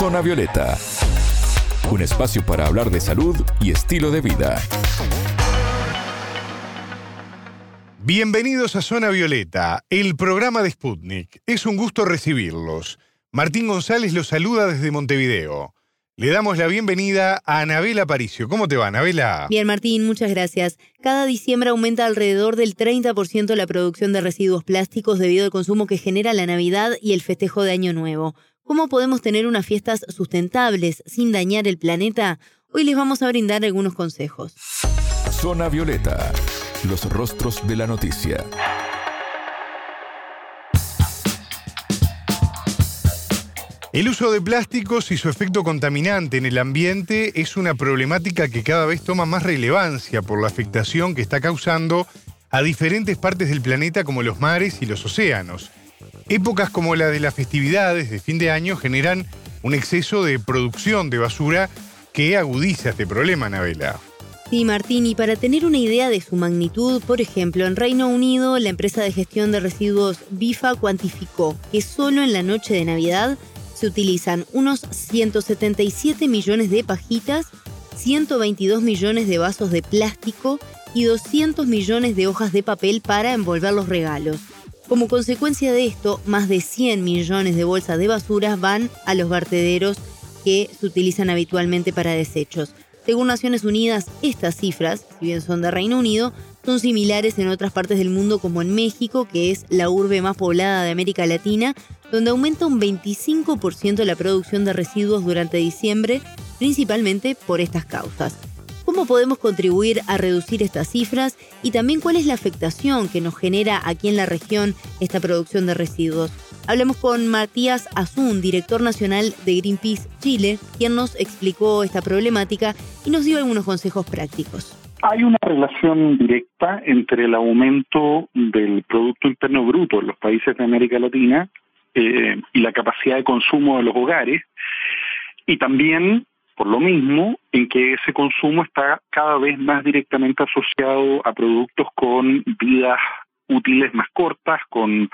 Zona Violeta, un espacio para hablar de salud y estilo de vida. Bienvenidos a Zona Violeta, el programa de Sputnik. Es un gusto recibirlos. Martín González los saluda desde Montevideo. Le damos la bienvenida a Anabela Paricio. ¿Cómo te va, Anabela? Bien, Martín, muchas gracias. Cada diciembre aumenta alrededor del 30% la producción de residuos plásticos debido al consumo que genera la Navidad y el festejo de Año Nuevo. ¿Cómo podemos tener unas fiestas sustentables sin dañar el planeta? Hoy les vamos a brindar algunos consejos. Zona Violeta, los rostros de la noticia. El uso de plásticos y su efecto contaminante en el ambiente es una problemática que cada vez toma más relevancia por la afectación que está causando a diferentes partes del planeta como los mares y los océanos. Épocas como la de las festividades de fin de año generan un exceso de producción de basura que agudiza este problema, Anabela. Sí, Martín, y para tener una idea de su magnitud, por ejemplo, en Reino Unido, la empresa de gestión de residuos BIFA cuantificó que solo en la noche de Navidad se utilizan unos 177 millones de pajitas, 122 millones de vasos de plástico y 200 millones de hojas de papel para envolver los regalos. Como consecuencia de esto, más de 100 millones de bolsas de basura van a los vertederos que se utilizan habitualmente para desechos. Según Naciones Unidas, estas cifras, si bien son de Reino Unido, son similares en otras partes del mundo como en México, que es la urbe más poblada de América Latina, donde aumenta un 25% la producción de residuos durante diciembre, principalmente por estas causas. ¿Cómo podemos contribuir a reducir estas cifras y también cuál es la afectación que nos genera aquí en la región esta producción de residuos? Hablemos con Matías Azun, director nacional de Greenpeace Chile, quien nos explicó esta problemática y nos dio algunos consejos prácticos. Hay una relación directa entre el aumento del Producto Interno Bruto en los países de América Latina eh, y la capacidad de consumo de los hogares, y también, por lo mismo, en que ese consumo está cada vez más directamente asociado a productos con vidas útiles más cortas, con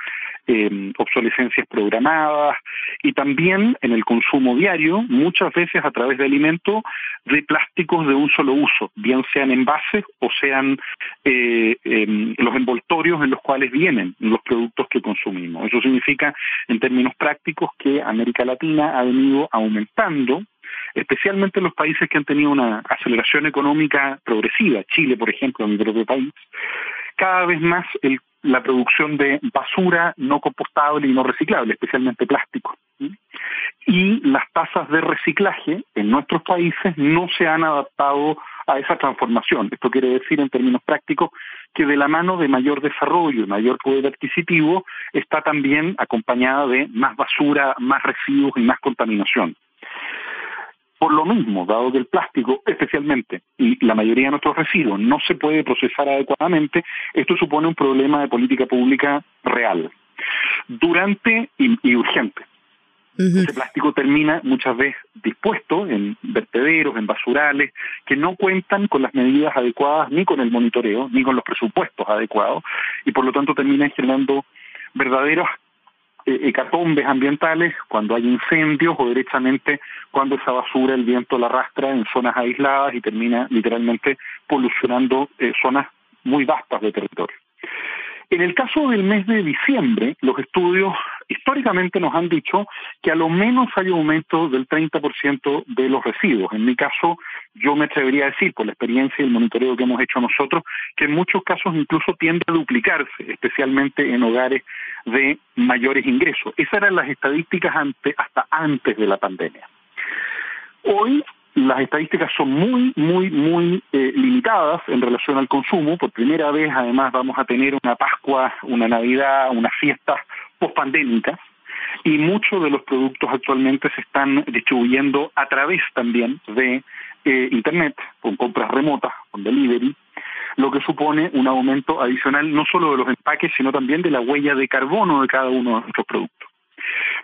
eh, obsolescencias programadas y también en el consumo diario, muchas veces a través de alimentos de plásticos de un solo uso, bien sean envases o sean eh, em, los envoltorios en los cuales vienen los productos que consumimos. Eso significa, en términos prácticos, que América Latina ha venido aumentando especialmente en los países que han tenido una aceleración económica progresiva, Chile, por ejemplo, mi propio país, cada vez más la producción de basura no compostable y no reciclable, especialmente plástico. Y las tasas de reciclaje en nuestros países no se han adaptado a esa transformación. Esto quiere decir, en términos prácticos, que de la mano de mayor desarrollo mayor poder adquisitivo está también acompañada de más basura, más residuos y más contaminación. Por lo mismo, dado que el plástico, especialmente, y la mayoría de nuestros residuos no se puede procesar adecuadamente, esto supone un problema de política pública real, durante y, urgente. Ese plástico termina muchas veces dispuesto en vertederos, en basurales, que no cuentan con las medidas adecuadas, ni con el monitoreo, ni con los presupuestos adecuados, y por lo tanto termina generando verdaderos hecatombes ambientales, cuando hay incendios o directamente cuando esa basura el viento la arrastra en zonas aisladas y termina literalmente polucionando eh, zonas muy vastas de territorio. En el caso del mes de diciembre, los estudios históricamente nos han dicho que a lo menos hay un aumento del 30% de los residuos. En mi caso, yo me atrevería a decir, por la experiencia y el monitoreo que hemos hecho nosotros, que en muchos casos incluso tiende a duplicarse, especialmente en hogares de mayores ingresos. Esas eran las estadísticas hasta antes de la pandemia. Hoy las estadísticas son muy, muy, muy eh, limitadas en relación al consumo. Por primera vez, además, vamos a tener una Pascua, una Navidad, unas fiestas post-pandémicas y muchos de los productos actualmente se están distribuyendo a través también de eh, Internet, con compras remotas, con delivery, lo que supone un aumento adicional no solo de los empaques, sino también de la huella de carbono de cada uno de nuestros productos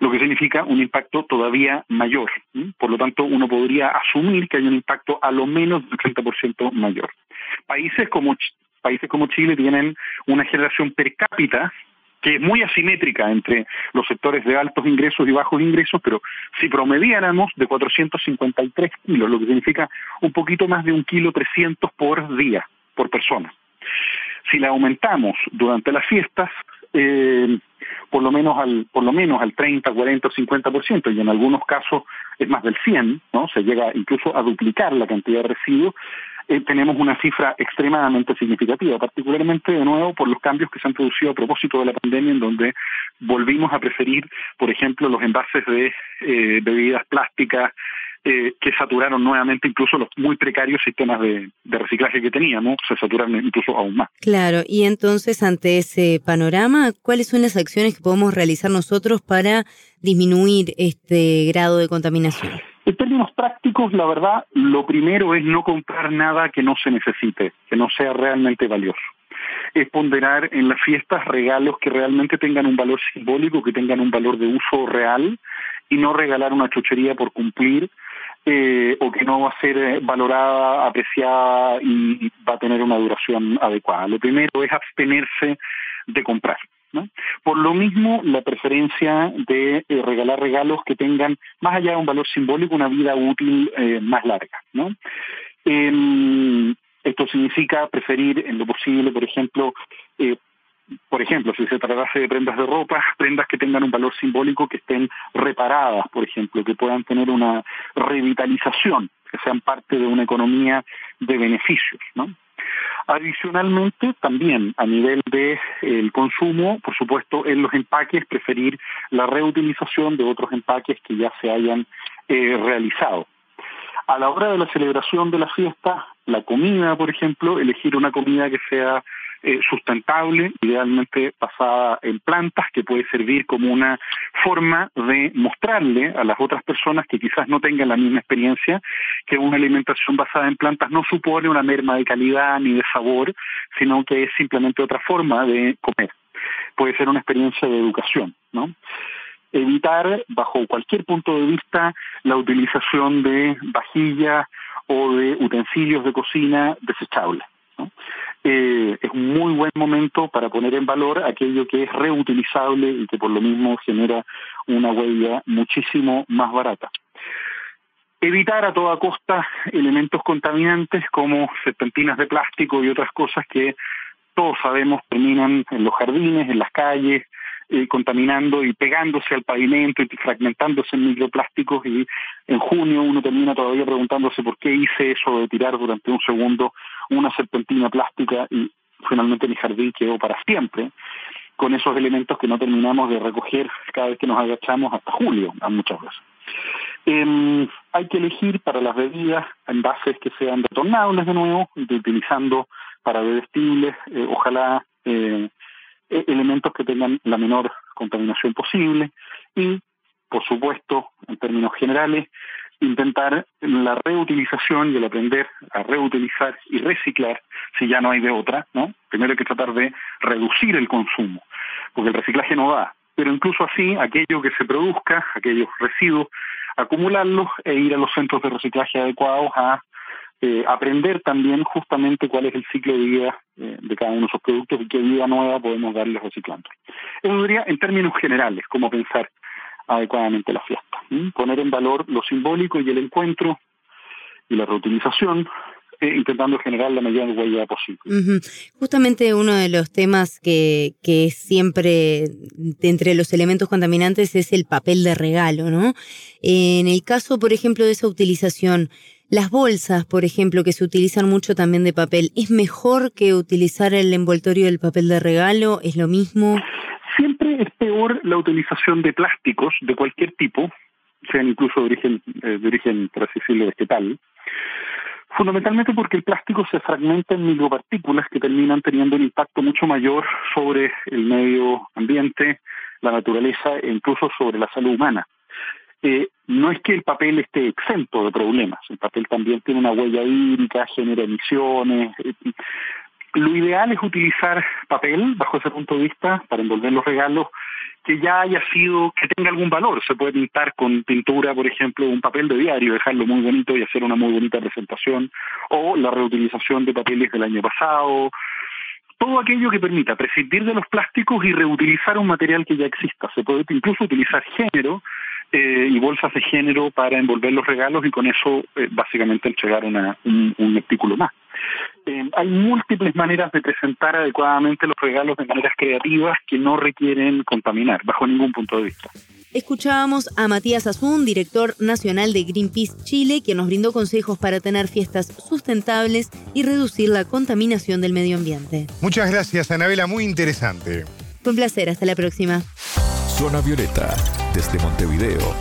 lo que significa un impacto todavía mayor. Por lo tanto, uno podría asumir que hay un impacto a lo menos del 30% mayor. Países como países como Chile tienen una generación per cápita que es muy asimétrica entre los sectores de altos ingresos y bajos ingresos, pero si promediáramos de 453 kilos, lo que significa un poquito más de un kilo 300 por día, por persona. Si la aumentamos durante las fiestas, eh, por lo menos al por lo menos al 30, 40 o 50% y en algunos casos es más del 100, ¿no? Se llega incluso a duplicar la cantidad de residuos. Eh, tenemos una cifra extremadamente significativa, particularmente de nuevo por los cambios que se han producido a propósito de la pandemia, en donde volvimos a preferir, por ejemplo, los envases de eh, bebidas plásticas, eh, que saturaron nuevamente incluso los muy precarios sistemas de, reciclaje que teníamos, se saturaron incluso aún más. Claro, y entonces ante ese panorama, ¿cuáles son las acciones que podemos realizar nosotros para disminuir este grado de contaminación? En términos prácticos, la verdad, lo primero es no comprar nada que no se necesite, que no sea realmente valioso es ponderar en las fiestas regalos que realmente tengan un valor simbólico, que tengan un valor de uso real y no regalar una chuchería por cumplir eh, o que no va a ser eh, valorada, apreciada y, va a tener una duración adecuada. Lo primero es abstenerse de comprar. ¿No? Por lo mismo, la preferencia de eh, regalar regalos que tengan, más allá de un valor simbólico, una vida útil más larga. ¿no? Em, esto significa preferir en lo posible, por ejemplo, por ejemplo, si se tratase de prendas de ropa, prendas que tengan un valor simbólico, que estén reparadas, por ejemplo, que puedan tener una revitalización, que sean parte de una economía de beneficios, ¿no? Adicionalmente, también a nivel de el consumo, por supuesto, en los empaques preferir la reutilización de otros empaques que ya se hayan eh, realizado. A la hora de la celebración de la fiesta, la comida, por ejemplo, elegir una comida que sea eh, sustentable, idealmente basada en plantas, que puede servir como una forma de mostrarle a las otras personas que quizás no tengan la misma experiencia que una alimentación basada en plantas no supone una merma de calidad ni de sabor, sino que es simplemente otra forma de comer. Puede ser una experiencia de educación, ¿no? evitar, bajo cualquier punto de vista, la utilización de vajillas o de utensilios de cocina desechables. Eh, es un muy buen momento para poner en valor aquello que es reutilizable y que por lo mismo genera una huella muchísimo más barata. Evitar a toda costa elementos contaminantes como serpentinas de plástico y otras cosas que todos sabemos terminan en los jardines, en las calles, eh, contaminando y pegándose al pavimento y fragmentándose en microplásticos y en junio uno termina todavía preguntándose por qué hice eso de tirar durante un segundo una serpentina plástica y finalmente mi jardín quedó para siempre con esos elementos que no terminamos de recoger cada vez que nos agachamos hasta julio, a muchas veces. Eh, hay que elegir para las bebidas envases que sean retornables de nuevo, utilizando para bebestibles, eh, ojalá eh, elementos que tengan la menor contaminación posible y, por supuesto, en términos generales, intentar la reutilización y el aprender a reutilizar y reciclar si ya no hay de otra, ¿no? Primero hay que tratar de reducir el consumo, porque el reciclaje no da, pero incluso así aquello que se produzca, aquellos residuos, acumularlos e ir a los centros de reciclaje adecuados a eh, aprender también justamente cuál es el ciclo de vida eh, de cada uno de esos productos y qué vida nueva podemos darles reciclando. Eso diría en términos generales, cómo pensar adecuadamente la fiesta. Poner en valor lo simbólico y el encuentro y la reutilización, eh, intentando generar la mayor huella posible. Justamente uno de los temas que, que siempre entre los elementos contaminantes es el papel de regalo, ¿no? En el caso, por ejemplo, de esa utilización, las bolsas, por ejemplo, que se utilizan mucho también de papel, ¿es mejor que utilizar el envoltorio del papel de regalo? ¿Es lo mismo? Siempre es peor la utilización de plásticos de cualquier tipo, sean incluso de origen, eh, de origen, por vegetal, fundamentalmente porque el plástico se fragmenta en micropartículas que terminan teniendo un impacto mucho mayor sobre el medio ambiente, la naturaleza e incluso sobre la salud humana. Eh, no es que el papel esté exento de problemas, el papel también tiene una huella hídrica, genera emisiones. Eh, lo ideal es utilizar papel, bajo ese punto de vista, para envolver los regalos, que ya haya sido, que tenga algún valor. Se puede pintar con pintura, por ejemplo, un papel de diario, dejarlo muy bonito y hacer una muy bonita presentación, o la reutilización de papeles del año pasado, todo aquello que permita prescindir de los plásticos y reutilizar un material que ya exista. Se puede incluso utilizar género eh, y bolsas de género para envolver los regalos y con eso eh, básicamente entregar una, un, artículo más. Eh, hay múltiples maneras de presentar adecuadamente los regalos de maneras creativas que no requieren contaminar, bajo ningún punto de vista. Escuchábamos a Matías Azún, director nacional de Greenpeace Chile, que nos brindó consejos para tener fiestas sustentables y reducir la contaminación del medio ambiente. Muchas gracias, Anabela, muy interesante. Fue un placer, hasta la próxima. Zona Violeta, desde Montevideo,